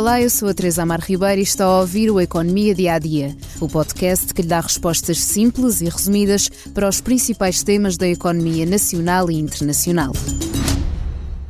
Olá, eu sou a Teresa Amar Ribeiro e está a ouvir o Economia Dia a Dia, o podcast que lhe dá respostas simples e resumidas para os principais temas da economia nacional e internacional.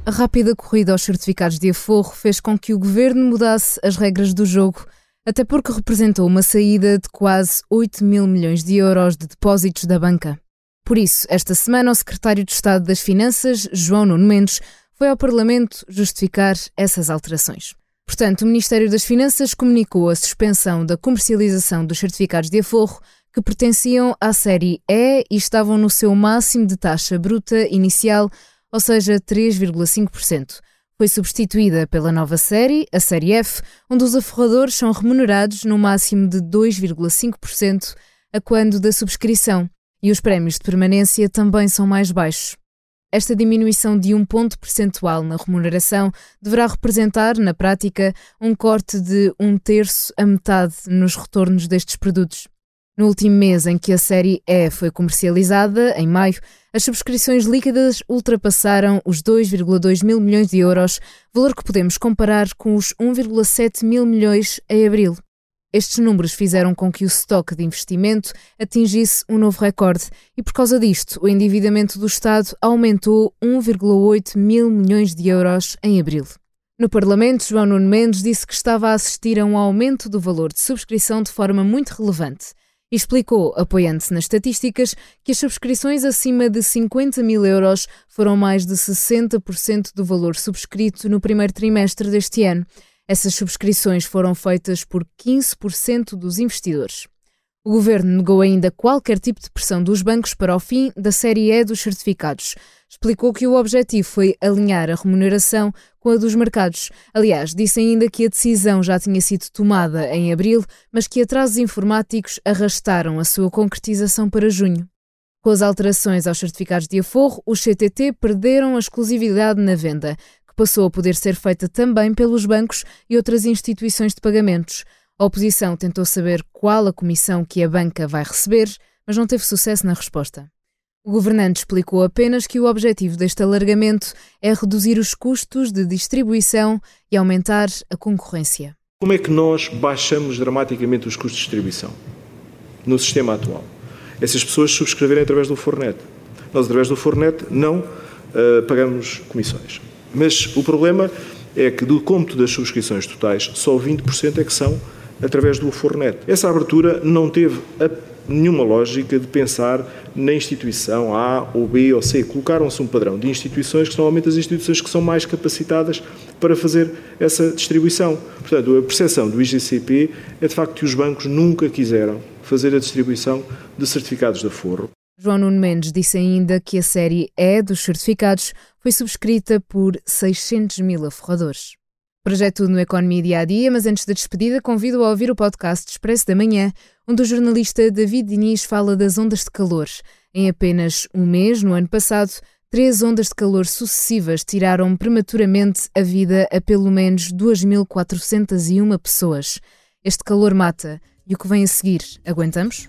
A rápida corrida aos certificados de aforro fez com que o governo mudasse as regras do jogo, até porque representou uma saída de quase 8 mil milhões de euros de depósitos da banca. Por isso, esta semana, o secretário de Estado das Finanças, João Nuno Mendes, foi ao Parlamento justificar essas alterações. Portanto, o Ministério das Finanças comunicou a suspensão da comercialização dos certificados de aforro que pertenciam à série E e estavam no seu máximo de taxa bruta inicial, ou seja, 3,5%. Foi substituída pela nova série, a série F, onde os aforradores são remunerados no máximo de 2,5% a quando da subscrição, e os prémios de permanência também são mais baixos. Esta diminuição de um ponto percentual na remuneração deverá representar, na prática, um corte de um terço a metade nos retornos destes produtos. No último mês em que a série E foi comercializada, em maio, as subscrições líquidas ultrapassaram os 2,2 mil milhões de euros, valor que podemos comparar com os 1,7 mil milhões em abril. Estes números fizeram com que o estoque de investimento atingisse um novo recorde e, por causa disto, o endividamento do Estado aumentou 1,8 mil milhões de euros em abril. No Parlamento, João Nuno Mendes disse que estava a assistir a um aumento do valor de subscrição de forma muito relevante e explicou, apoiando-se nas estatísticas, que as subscrições acima de 50 mil euros foram mais de 60% do valor subscrito no primeiro trimestre deste ano essas subscrições foram feitas por 15% dos investidores. O governo negou ainda qualquer tipo de pressão dos bancos para o fim da série E dos certificados. Explicou que o objetivo foi alinhar a remuneração com a dos mercados. Aliás, disse ainda que a decisão já tinha sido tomada em abril, mas que atrasos informáticos arrastaram a sua concretização para junho. Com as alterações aos certificados de aforro, os CTT perderam a exclusividade na venda passou a poder ser feita também pelos bancos e outras instituições de pagamentos. A oposição tentou saber qual a comissão que a banca vai receber, mas não teve sucesso na resposta. O governante explicou apenas que o objetivo deste alargamento é reduzir os custos de distribuição e aumentar a concorrência. Como é que nós baixamos dramaticamente os custos de distribuição no sistema atual? Essas pessoas subscreverem através do Fornet. Nós, através do Fornet, não uh, pagamos comissões. Mas o problema é que do cômputo das subscrições totais, só 20% é que são através do Fornet. Essa abertura não teve nenhuma lógica de pensar na instituição A ou B ou C. Colocaram-se um padrão de instituições que são normalmente as instituições que são mais capacitadas para fazer essa distribuição. Portanto, a percepção do IGCP é de facto que os bancos nunca quiseram fazer a distribuição de certificados de aforro. João Nuno Mendes disse ainda que a série E dos certificados foi subscrita por 600 mil aforradores. Projeto tudo no Economia Dia a Dia, mas antes da despedida convido a ouvir o podcast Expresso da Manhã, onde o jornalista David Diniz fala das ondas de calor. Em apenas um mês, no ano passado, três ondas de calor sucessivas tiraram prematuramente a vida a pelo menos 2.401 pessoas. Este calor mata. E o que vem a seguir, aguentamos?